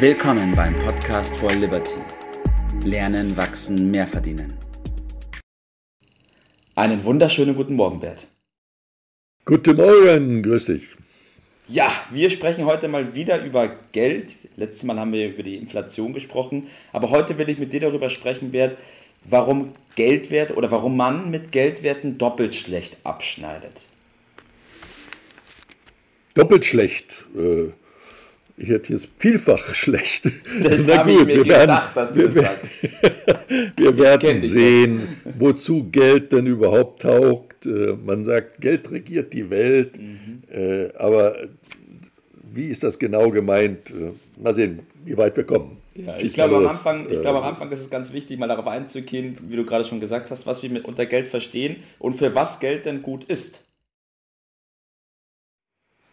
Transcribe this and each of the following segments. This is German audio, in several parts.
Willkommen beim Podcast for Liberty. Lernen, wachsen, mehr verdienen. Einen wunderschönen guten Morgen, Bert. Guten Morgen, grüß dich. Ja, wir sprechen heute mal wieder über Geld. Letztes Mal haben wir über die Inflation gesprochen, aber heute will ich mit dir darüber sprechen, Bert, warum Geldwert oder warum man mit Geldwerten doppelt schlecht abschneidet. Doppelt schlecht. Äh, ich hätte jetzt vielfach schlecht. Das habe ich mir gedacht, dass du wir, das sagst. wir werden sehen, wozu Geld denn überhaupt taugt. Äh, man sagt, Geld regiert die Welt, mhm. Äh, aber wie ist das genau gemeint? Mal sehen, wie weit wir kommen. Ja, ich glaube, am Anfang, ich glaube, am Anfang ist es ganz wichtig, mal darauf einzugehen, wie du gerade schon gesagt hast, was wir mit unter Geld verstehen und für was Geld denn gut ist.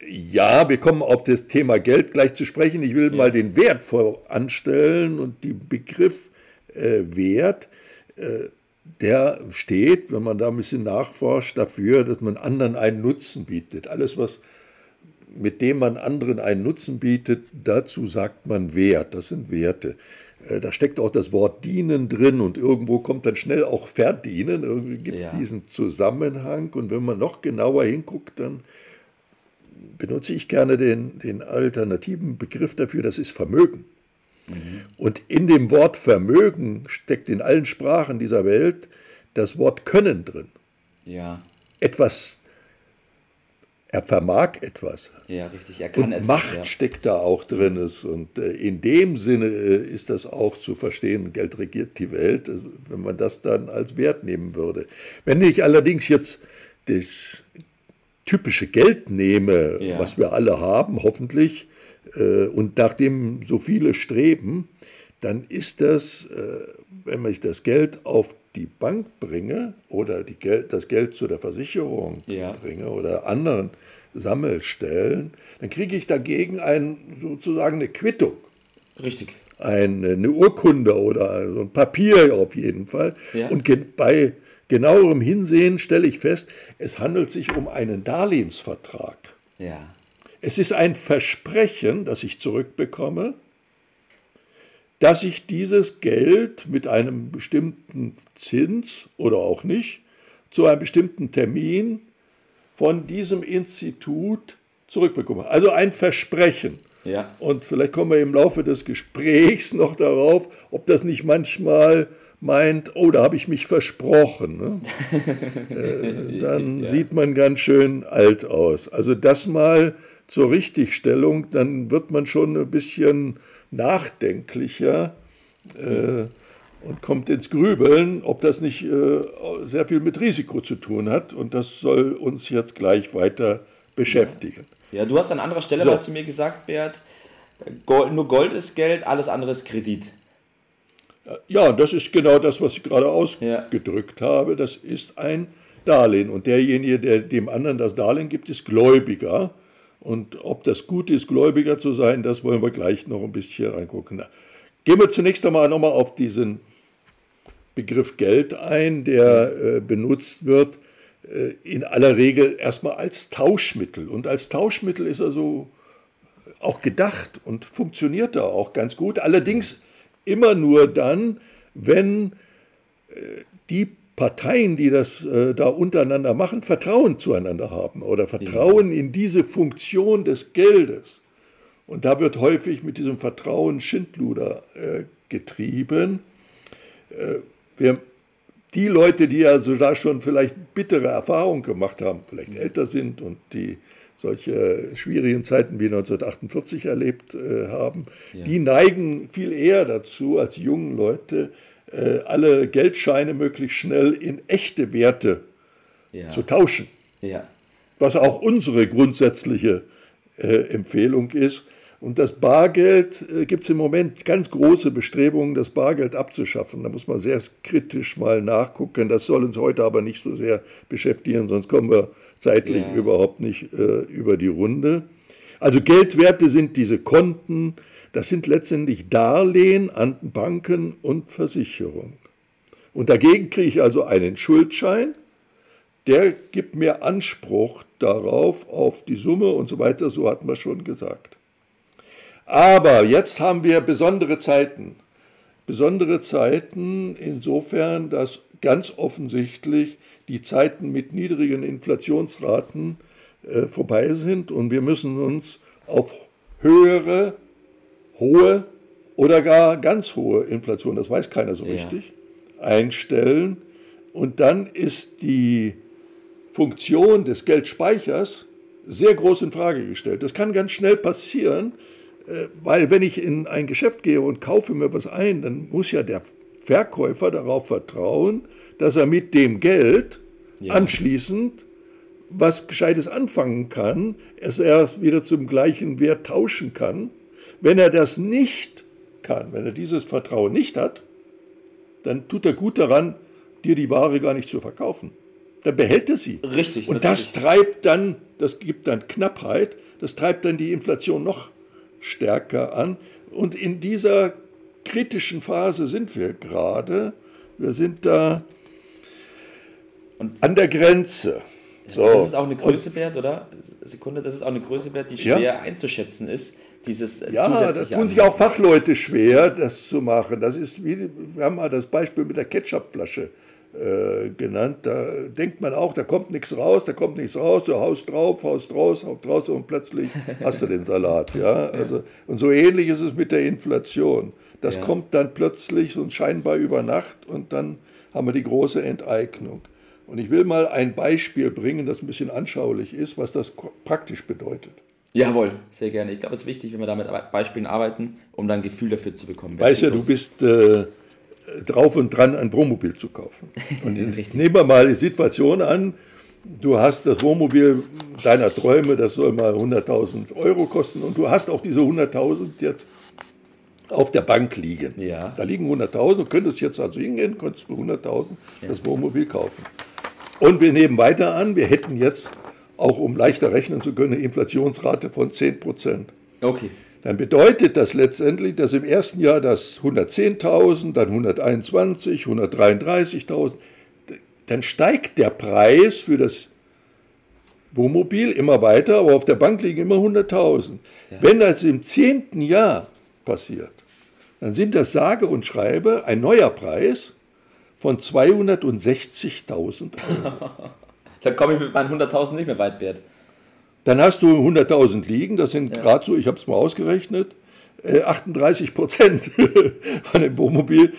Ja, wir kommen auf das Thema Geld gleich zu sprechen. Ich will ja. mal den Wert voranstellen und den Begriff äh, Wert, äh, der steht, wenn man da ein bisschen nachforscht, dafür, dass man anderen einen Nutzen bietet. Alles, was mit dem man anderen einen Nutzen bietet, dazu sagt man Wert, das sind Werte. Äh, da steckt auch das Wort dienen drin und irgendwo kommt dann schnell auch verdienen. Irgendwie gibt es ja. diesen Zusammenhang und wenn man noch genauer hinguckt, dann benutze ich gerne den, den alternativen Begriff dafür, das ist Vermögen. Mhm. Und in dem Wort Vermögen steckt in allen Sprachen dieser Welt das Wort Können drin. Ja. Etwas er vermag etwas. Ja, richtig, er kann und etwas. Macht ja. steckt da auch drin. Und äh, in dem Sinne äh, ist das auch zu verstehen, Geld regiert die Welt, also, wenn man das dann als Wert nehmen würde. Wenn ich allerdings jetzt das typische Geld nehme, ja. was wir alle haben, hoffentlich, äh, und nachdem so viele streben, dann ist das, wenn ich das Geld auf die Bank bringe oder die Geld, das Geld zu der Versicherung ja. bringe oder anderen Sammelstellen, dann kriege ich dagegen ein, sozusagen eine Quittung. Richtig. Eine, eine Urkunde oder so ein Papier auf jeden Fall. Ja. Und bei genauerem Hinsehen stelle ich fest, es handelt sich um einen Darlehensvertrag. Ja. Es ist ein Versprechen, das ich zurückbekomme, dass ich dieses Geld mit einem bestimmten Zins oder auch nicht zu einem bestimmten Termin von diesem Institut zurückbekomme. Also ein Versprechen. Ja. Und vielleicht kommen wir im Laufe des Gesprächs noch darauf, ob das nicht manchmal meint, oh, da habe ich mich versprochen. Ne? äh, dann ja. sieht man ganz schön alt aus. Also das mal zur Richtigstellung, dann wird man schon ein bisschen nachdenklicher äh, und kommt ins Grübeln, ob das nicht äh, sehr viel mit Risiko zu tun hat. Und das soll uns jetzt gleich weiter beschäftigen. Ja, ja du hast an anderer Stelle so. mal zu mir gesagt, Bert, Gold, nur Gold ist Geld, alles andere ist Kredit. Ja, das ist genau das, was ich gerade ausgedrückt ja. habe. Das ist ein Darlehen. Und derjenige, der dem anderen das Darlehen gibt, ist Gläubiger. Und ob das gut ist, Gläubiger zu sein, das wollen wir gleich noch ein bisschen reingucken. Gehen wir zunächst einmal nochmal auf diesen Begriff Geld ein, der äh, benutzt wird äh, in aller Regel erstmal als Tauschmittel. Und als Tauschmittel ist er so auch gedacht und funktioniert da auch ganz gut. Allerdings immer nur dann, wenn äh, die Parteien, die das äh, da untereinander machen, Vertrauen zueinander haben oder Vertrauen in diese Funktion des Geldes. Und da wird häufig mit diesem Vertrauen Schindluder äh, getrieben. Äh, wir, die Leute, die also da schon vielleicht bittere Erfahrungen gemacht haben, vielleicht ja. älter sind und die solche schwierigen Zeiten wie 1948 erlebt äh, haben, ja. die neigen viel eher dazu als junge Leute, äh, alle Geldscheine möglichst schnell in echte Werte ja. zu tauschen. Ja. Was auch unsere grundsätzliche äh, Empfehlung ist. Und das Bargeld äh, gibt es im Moment ganz große Bestrebungen, das Bargeld abzuschaffen. Da muss man sehr kritisch mal nachgucken. Das soll uns heute aber nicht so sehr beschäftigen, sonst kommen wir zeitlich ja. überhaupt nicht äh, über die Runde. Also Geldwerte sind diese Konten, das sind letztendlich Darlehen an Banken und Versicherungen. Und dagegen kriege ich also einen Schuldschein, der gibt mir Anspruch darauf, auf die Summe und so weiter, so hat man schon gesagt. Aber jetzt haben wir besondere Zeiten. Besondere Zeiten insofern, dass ganz offensichtlich die Zeiten mit niedrigen Inflationsraten äh, vorbei sind und wir müssen uns auf höhere, hohe oder gar ganz hohe Inflation, das weiß keiner so ja. richtig, einstellen. Und dann ist die Funktion des Geldspeichers sehr groß in Frage gestellt. Das kann ganz schnell passieren, weil wenn ich in ein Geschäft gehe und kaufe mir was ein, dann muss ja der Verkäufer darauf vertrauen, dass er mit dem Geld ja. anschließend was Gescheites anfangen kann, es erst wieder zum gleichen Wert tauschen kann. Wenn er das nicht kann, wenn er dieses Vertrauen nicht hat, dann tut er gut daran, dir die Ware gar nicht zu verkaufen. Dann behält er sie. Richtig. Und natürlich. das treibt dann, das gibt dann Knappheit, das treibt dann die Inflation noch stärker an. Und in dieser kritischen Phase sind wir gerade. Wir sind da und an der Grenze. So. Das ist auch eine Größe, Bert, oder? Sekunde, das ist auch eine Größe, Bert, die schwer ja. einzuschätzen ist. Dieses ja, da tun sich auch Fachleute schwer, das zu machen. Das ist wie, wir haben mal das Beispiel mit der Ketchupflasche äh, genannt. Da denkt man auch, da kommt nichts raus, da kommt nichts raus, du haust drauf, haust raus, haust raus und plötzlich hast du den Salat. Ja? Also, und so ähnlich ist es mit der Inflation. Das ja. kommt dann plötzlich so scheinbar über Nacht und dann haben wir die große Enteignung. Und ich will mal ein Beispiel bringen, das ein bisschen anschaulich ist, was das praktisch bedeutet. Jawohl, sehr gerne. Ich glaube, es ist wichtig, wenn wir da mit Beispielen arbeiten, um dann ein Gefühl dafür zu bekommen. Weißt ja, du bist äh, drauf und dran, ein Wohnmobil zu kaufen. Und nehmen wir mal die Situation an, du hast das Wohnmobil deiner Träume, das soll mal 100.000 Euro kosten und du hast auch diese 100.000 jetzt auf der Bank liegen. Ja. Da liegen 100.000, du könntest jetzt also hingehen, könntest für 100.000 ja. das Wohnmobil kaufen. Und wir nehmen weiter an, wir hätten jetzt, auch um leichter rechnen zu können, eine Inflationsrate von 10 Prozent. Okay. Dann bedeutet das letztendlich, dass im ersten Jahr das 110.000, dann 121, 133.000, dann steigt der Preis für das Wohnmobil immer weiter, aber auf der Bank liegen immer 100.000. Ja. Wenn das im zehnten Jahr passiert, dann sind das sage und schreibe ein neuer Preis von 260.000 Euro. Dann komme ich mit meinen 100.000 nicht mehr weit, Bert. Dann hast du 100.000 liegen, das sind ja. gerade so, ich habe es mal ausgerechnet, 38 äh, Prozent von dem Wohnmobil,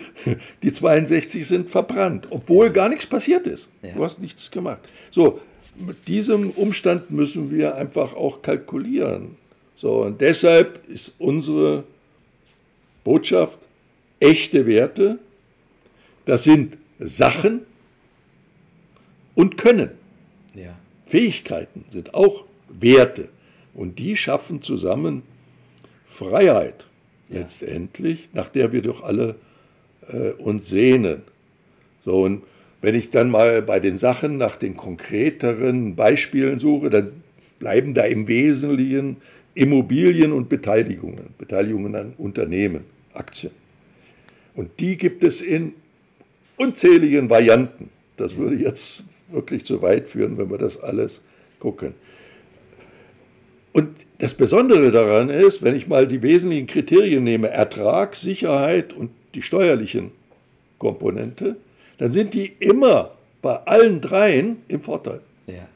die 62 sind verbrannt, obwohl gar nichts passiert ist. Ja. Du hast nichts gemacht. So, mit diesem Umstand müssen wir einfach auch kalkulieren. So, und deshalb ist unsere Botschaft echte Werte das sind Sachen und Können. Ja. Fähigkeiten sind auch Werte. Und die schaffen zusammen Freiheit ja. letztendlich, nach der wir doch alle äh, uns sehnen. So, und wenn ich dann mal bei den Sachen nach den konkreteren Beispielen suche, dann bleiben da im Wesentlichen Immobilien und Beteiligungen, Beteiligungen an Unternehmen, Aktien. Und die gibt es in unzähligen Varianten. Das würde jetzt wirklich zu weit führen, wenn wir das alles gucken. Und das Besondere daran ist, wenn ich mal die wesentlichen Kriterien nehme, Ertrag, Sicherheit und die steuerlichen Komponente, dann sind die immer bei allen dreien im Vorteil. Ja.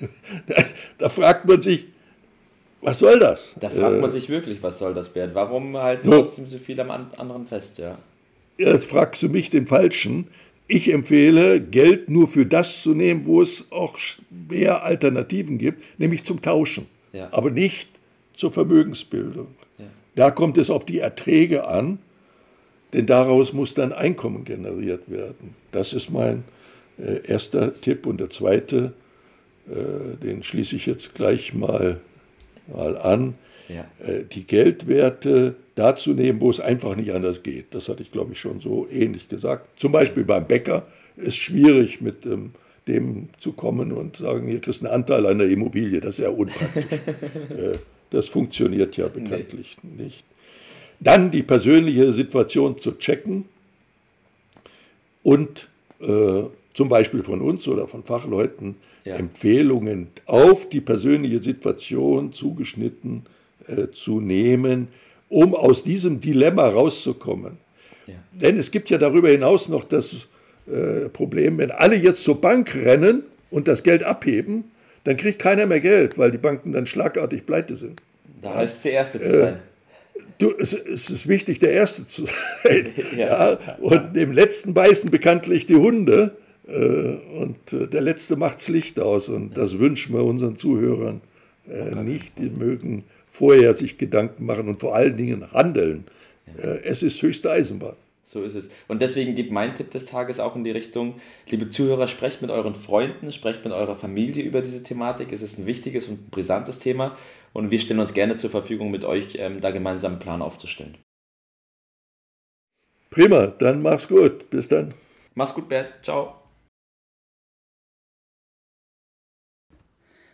Da, da fragt man sich, was soll das? Da fragt man äh, sich wirklich, was soll das, Bert? Warum halten so, trotzdem so viel am anderen fest, ja? Jetzt fragst du mich den Falschen. Ich empfehle, Geld nur für das zu nehmen, wo es auch mehr Alternativen gibt, nämlich zum Tauschen, ja. aber nicht zur Vermögensbildung. Ja. Da kommt es auf die Erträge an, denn daraus muss dann Einkommen generiert werden. Das ist mein äh, erster Tipp. Und der zweite, äh, den schließe ich jetzt gleich mal, mal an. Ja. Äh, die Geldwerte dazu nehmen, wo es einfach nicht anders geht. Das hatte ich, glaube ich, schon so ähnlich gesagt. Zum Beispiel beim Bäcker ist schwierig, mit ähm, dem zu kommen und sagen, hier kriegst du einen Anteil an der Immobilie. Das ist ja unpraktisch. äh, das funktioniert ja bekanntlich nee. nicht. Dann die persönliche Situation zu checken und äh, zum Beispiel von uns oder von Fachleuten ja. Empfehlungen auf die persönliche Situation zugeschnitten äh, zu nehmen, um aus diesem Dilemma rauszukommen. Ja. Denn es gibt ja darüber hinaus noch das äh, Problem, wenn alle jetzt zur Bank rennen und das Geld abheben, dann kriegt keiner mehr Geld, weil die Banken dann schlagartig pleite sind. Da heißt es, der Erste zu sein. Du, es, es, ist wichtig, der Erste zu sein. ja. ja. Und dem Letzten beißen bekanntlich die Hunde. Äh, und äh, der Letzte macht's Licht aus. Und das wünschen wir unseren Zuhörern äh, nicht. Die mögen vorher sich Gedanken machen und vor allen Dingen handeln. Es ist höchste Eisenbahn. So ist es. Und deswegen gibt mein Tipp des Tages auch in die Richtung, liebe Zuhörer, sprecht mit euren Freunden, sprecht mit eurer Familie über diese Thematik. Es ist ein wichtiges und brisantes Thema und wir stellen uns gerne zur Verfügung, mit euch ähm, da gemeinsam einen Plan aufzustellen. Prima, dann mach's gut. Bis dann. Mach's gut, Bert. Ciao.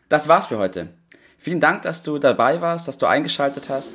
Das war's für heute. Vielen Dank, dass du dabei warst, dass du eingeschaltet hast